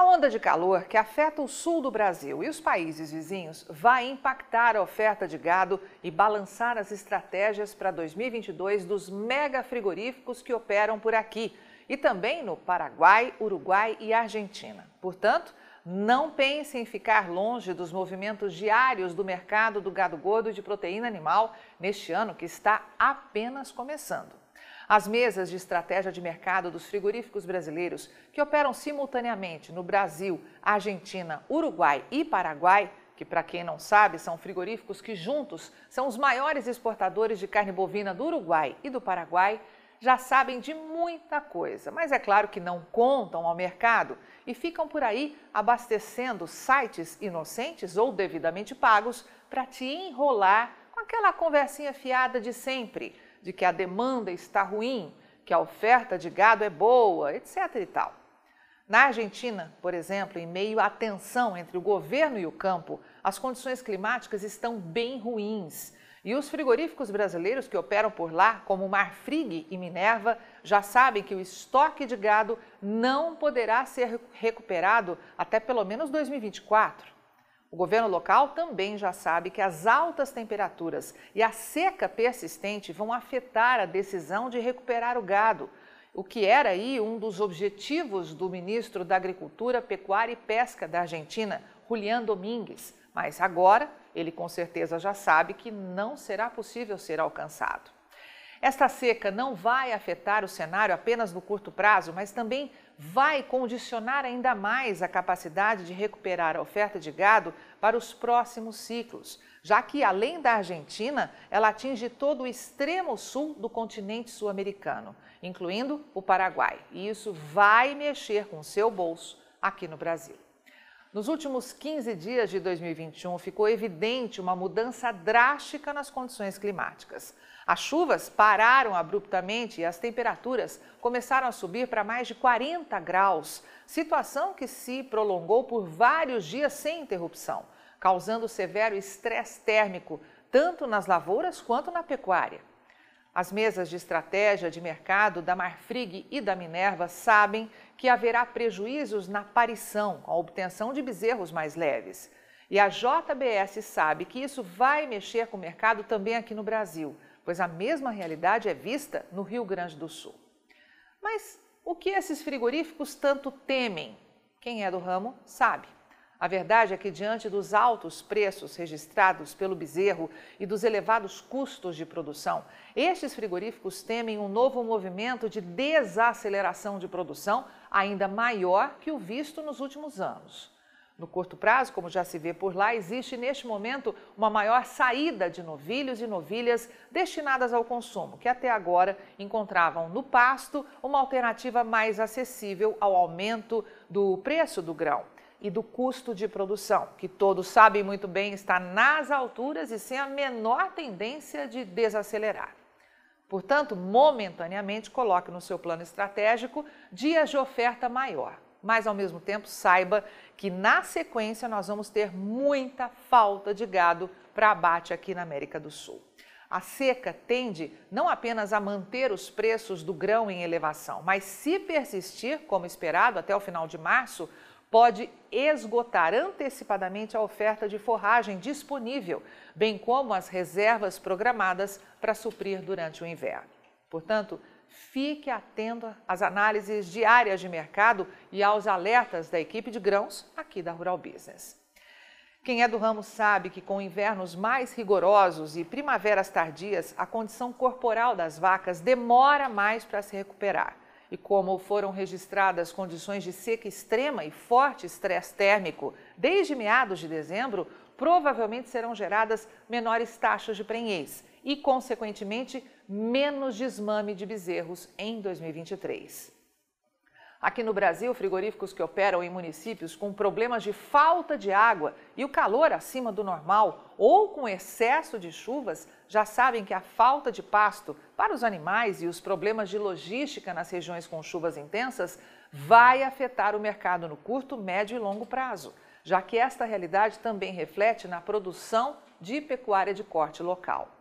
A onda de calor que afeta o sul do Brasil e os países vizinhos vai impactar a oferta de gado e balançar as estratégias para 2022 dos mega frigoríficos que operam por aqui e também no Paraguai, Uruguai e Argentina. Portanto, não pense em ficar longe dos movimentos diários do mercado do gado gordo de proteína animal neste ano que está apenas começando. As mesas de estratégia de mercado dos frigoríficos brasileiros, que operam simultaneamente no Brasil, Argentina, Uruguai e Paraguai, que, para quem não sabe, são frigoríficos que juntos são os maiores exportadores de carne bovina do Uruguai e do Paraguai, já sabem de muita coisa, mas é claro que não contam ao mercado e ficam por aí abastecendo sites inocentes ou devidamente pagos para te enrolar com aquela conversinha fiada de sempre de que a demanda está ruim, que a oferta de gado é boa, etc. e tal. Na Argentina, por exemplo, em meio à tensão entre o governo e o campo, as condições climáticas estão bem ruins. E os frigoríficos brasileiros que operam por lá, como Marfrig e Minerva, já sabem que o estoque de gado não poderá ser recuperado até pelo menos 2024. O governo local também já sabe que as altas temperaturas e a seca persistente vão afetar a decisão de recuperar o gado, o que era aí um dos objetivos do ministro da Agricultura, Pecuária e Pesca da Argentina, Julián Domingues. Mas agora ele com certeza já sabe que não será possível ser alcançado. Esta seca não vai afetar o cenário apenas no curto prazo, mas também vai condicionar ainda mais a capacidade de recuperar a oferta de gado para os próximos ciclos, já que, além da Argentina, ela atinge todo o extremo sul do continente sul-americano, incluindo o Paraguai. E isso vai mexer com o seu bolso aqui no Brasil. Nos últimos 15 dias de 2021, ficou evidente uma mudança drástica nas condições climáticas. As chuvas pararam abruptamente e as temperaturas começaram a subir para mais de 40 graus, situação que se prolongou por vários dias sem interrupção, causando severo estresse térmico tanto nas lavouras quanto na pecuária. As mesas de estratégia de mercado da Marfrig e da Minerva sabem que haverá prejuízos na aparição com a obtenção de bezerros mais leves. E a JBS sabe que isso vai mexer com o mercado também aqui no Brasil pois a mesma realidade é vista no Rio Grande do Sul. Mas o que esses frigoríficos tanto temem? Quem é do ramo sabe. A verdade é que, diante dos altos preços registrados pelo bezerro e dos elevados custos de produção, estes frigoríficos temem um novo movimento de desaceleração de produção ainda maior que o visto nos últimos anos. No curto prazo, como já se vê por lá, existe neste momento uma maior saída de novilhos e novilhas destinadas ao consumo, que até agora encontravam no pasto uma alternativa mais acessível ao aumento do preço do grão e do custo de produção, que todos sabem muito bem está nas alturas e sem a menor tendência de desacelerar. Portanto, momentaneamente, coloque no seu plano estratégico dias de oferta maior mas ao mesmo tempo saiba que na sequência nós vamos ter muita falta de gado para abate aqui na América do Sul. A seca tende não apenas a manter os preços do grão em elevação, mas se persistir, como esperado, até o final de março, pode esgotar antecipadamente a oferta de forragem disponível, bem como as reservas programadas para suprir durante o inverno. Portanto, fique atento às análises diárias de mercado e aos alertas da equipe de grãos aqui da Rural Business. Quem é do ramo sabe que com invernos mais rigorosos e primaveras tardias, a condição corporal das vacas demora mais para se recuperar. E como foram registradas condições de seca extrema e forte estresse térmico desde meados de dezembro, provavelmente serão geradas menores taxas de prenhez e, consequentemente, menos desmame de bezerros em 2023. Aqui no Brasil, frigoríficos que operam em municípios com problemas de falta de água e o calor acima do normal ou com excesso de chuvas já sabem que a falta de pasto para os animais e os problemas de logística nas regiões com chuvas intensas vai afetar o mercado no curto, médio e longo prazo, já que esta realidade também reflete na produção de pecuária de corte local.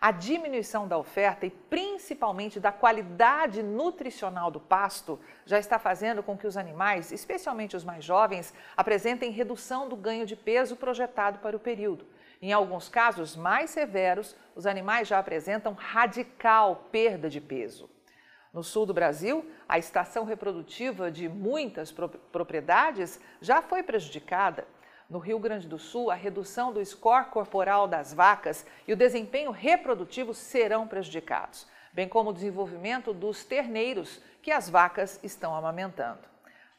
A diminuição da oferta e principalmente da qualidade nutricional do pasto já está fazendo com que os animais, especialmente os mais jovens, apresentem redução do ganho de peso projetado para o período. Em alguns casos mais severos, os animais já apresentam radical perda de peso. No sul do Brasil, a estação reprodutiva de muitas propriedades já foi prejudicada no Rio Grande do Sul, a redução do score corporal das vacas e o desempenho reprodutivo serão prejudicados, bem como o desenvolvimento dos terneiros que as vacas estão amamentando.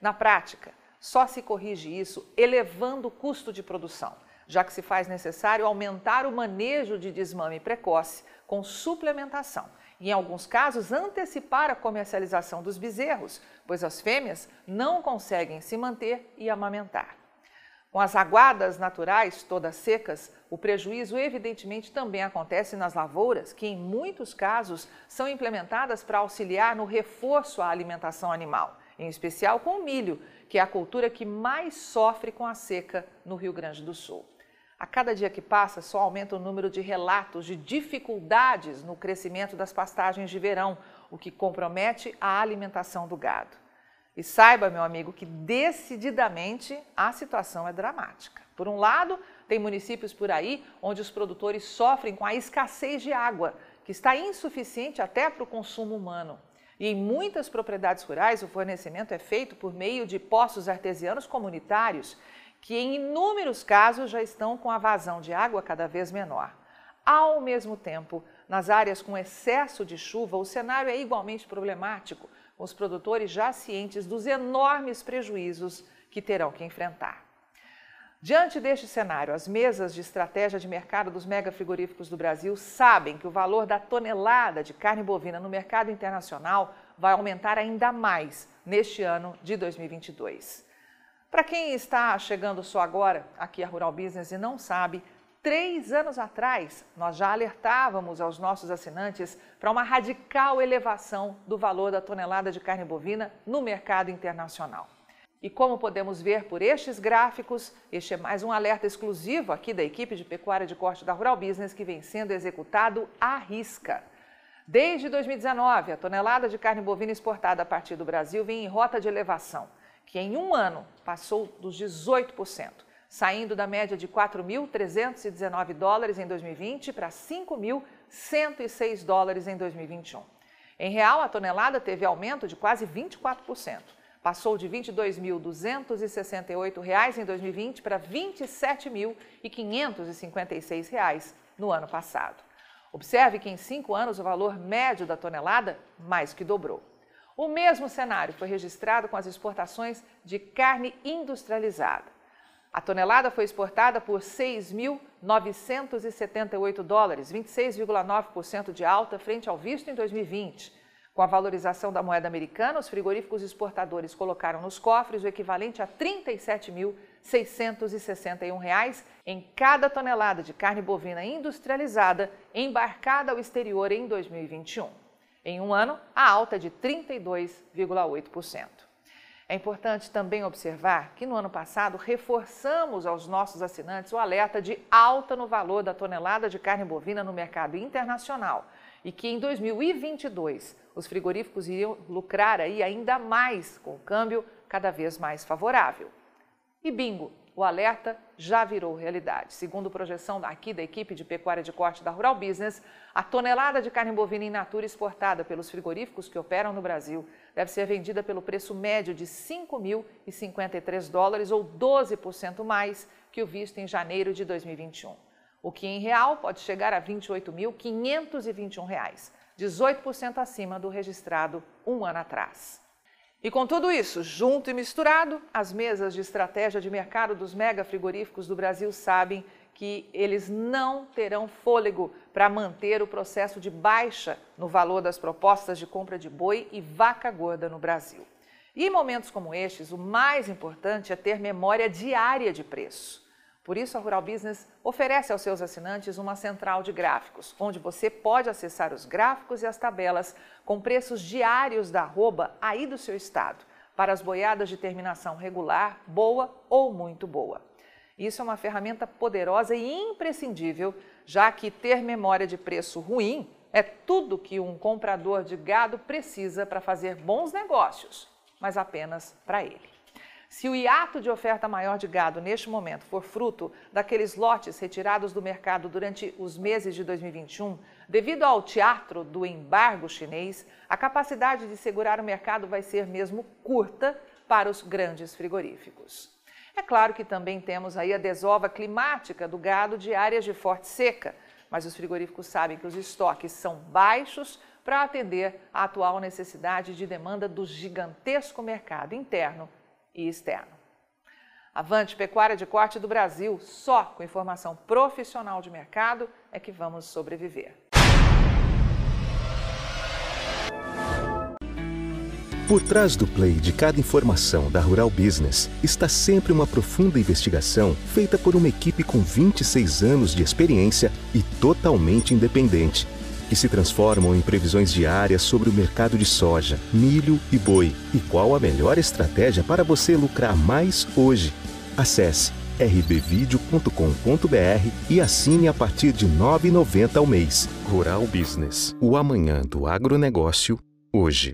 Na prática, só se corrige isso elevando o custo de produção, já que se faz necessário aumentar o manejo de desmame precoce com suplementação e, em alguns casos, antecipar a comercialização dos bezerros, pois as fêmeas não conseguem se manter e amamentar. Com as aguadas naturais todas secas, o prejuízo evidentemente também acontece nas lavouras, que em muitos casos são implementadas para auxiliar no reforço à alimentação animal, em especial com o milho, que é a cultura que mais sofre com a seca no Rio Grande do Sul. A cada dia que passa, só aumenta o número de relatos de dificuldades no crescimento das pastagens de verão, o que compromete a alimentação do gado. E saiba, meu amigo, que decididamente a situação é dramática. Por um lado, tem municípios por aí onde os produtores sofrem com a escassez de água, que está insuficiente até para o consumo humano. E em muitas propriedades rurais, o fornecimento é feito por meio de poços artesianos comunitários, que em inúmeros casos já estão com a vazão de água cada vez menor. Ao mesmo tempo, nas áreas com excesso de chuva, o cenário é igualmente problemático, os produtores já cientes dos enormes prejuízos que terão que enfrentar. Diante deste cenário, as mesas de estratégia de mercado dos mega frigoríficos do Brasil sabem que o valor da tonelada de carne bovina no mercado internacional vai aumentar ainda mais neste ano de 2022. Para quem está chegando só agora aqui a Rural Business e não sabe, Três anos atrás, nós já alertávamos aos nossos assinantes para uma radical elevação do valor da tonelada de carne bovina no mercado internacional. E como podemos ver por estes gráficos, este é mais um alerta exclusivo aqui da equipe de pecuária de corte da Rural Business que vem sendo executado à risca. Desde 2019, a tonelada de carne bovina exportada a partir do Brasil vem em rota de elevação, que em um ano passou dos 18% saindo da média de 4.319 dólares em 2020 para 5.106 dólares em 2021. Em real, a tonelada teve aumento de quase 24%. Passou de R$ 22.268 em 2020 para R$ 27.556 no ano passado. Observe que em cinco anos o valor médio da tonelada mais que dobrou. O mesmo cenário foi registrado com as exportações de carne industrializada. A tonelada foi exportada por 6.978 dólares, 26,9% de alta frente ao visto em 2020. Com a valorização da moeda americana, os frigoríficos exportadores colocaram nos cofres o equivalente a R$ 37.661 em cada tonelada de carne bovina industrializada embarcada ao exterior em 2021. Em um ano, a alta é de 32,8%. É importante também observar que no ano passado reforçamos aos nossos assinantes o alerta de alta no valor da tonelada de carne bovina no mercado internacional e que em 2022 os frigoríficos iriam lucrar aí ainda mais com o câmbio cada vez mais favorável. E bingo, o alerta já virou realidade. Segundo projeção aqui da equipe de pecuária de corte da Rural Business, a tonelada de carne bovina in natura exportada pelos frigoríficos que operam no Brasil deve ser vendida pelo preço médio de 5.053 dólares ou 12% mais que o visto em janeiro de 2021. O que em real pode chegar a R$ 28.521, 18% acima do registrado um ano atrás. E com tudo isso, junto e misturado, as mesas de estratégia de mercado dos mega frigoríficos do Brasil sabem que eles não terão fôlego para manter o processo de baixa no valor das propostas de compra de boi e vaca gorda no Brasil. E em momentos como estes, o mais importante é ter memória diária de preço. Por isso, a Rural Business oferece aos seus assinantes uma central de gráficos, onde você pode acessar os gráficos e as tabelas com preços diários da arroba aí do seu estado, para as boiadas de terminação regular, boa ou muito boa. Isso é uma ferramenta poderosa e imprescindível, já que ter memória de preço ruim é tudo que um comprador de gado precisa para fazer bons negócios, mas apenas para ele. Se o hiato de oferta maior de gado neste momento for fruto daqueles lotes retirados do mercado durante os meses de 2021, devido ao teatro do embargo chinês, a capacidade de segurar o mercado vai ser mesmo curta para os grandes frigoríficos. É claro que também temos aí a desova climática do gado de áreas de forte seca, mas os frigoríficos sabem que os estoques são baixos para atender à atual necessidade de demanda do gigantesco mercado interno e externo. Avante Pecuária de Corte do Brasil, só com informação profissional de mercado é que vamos sobreviver. Por trás do play de cada informação da Rural Business está sempre uma profunda investigação feita por uma equipe com 26 anos de experiência e totalmente independente que se transformam em previsões diárias sobre o mercado de soja, milho e boi e qual a melhor estratégia para você lucrar mais hoje. Acesse rbvideo.com.br e assine a partir de R$ 9,90 ao mês. Rural Business, o amanhã do agronegócio, hoje.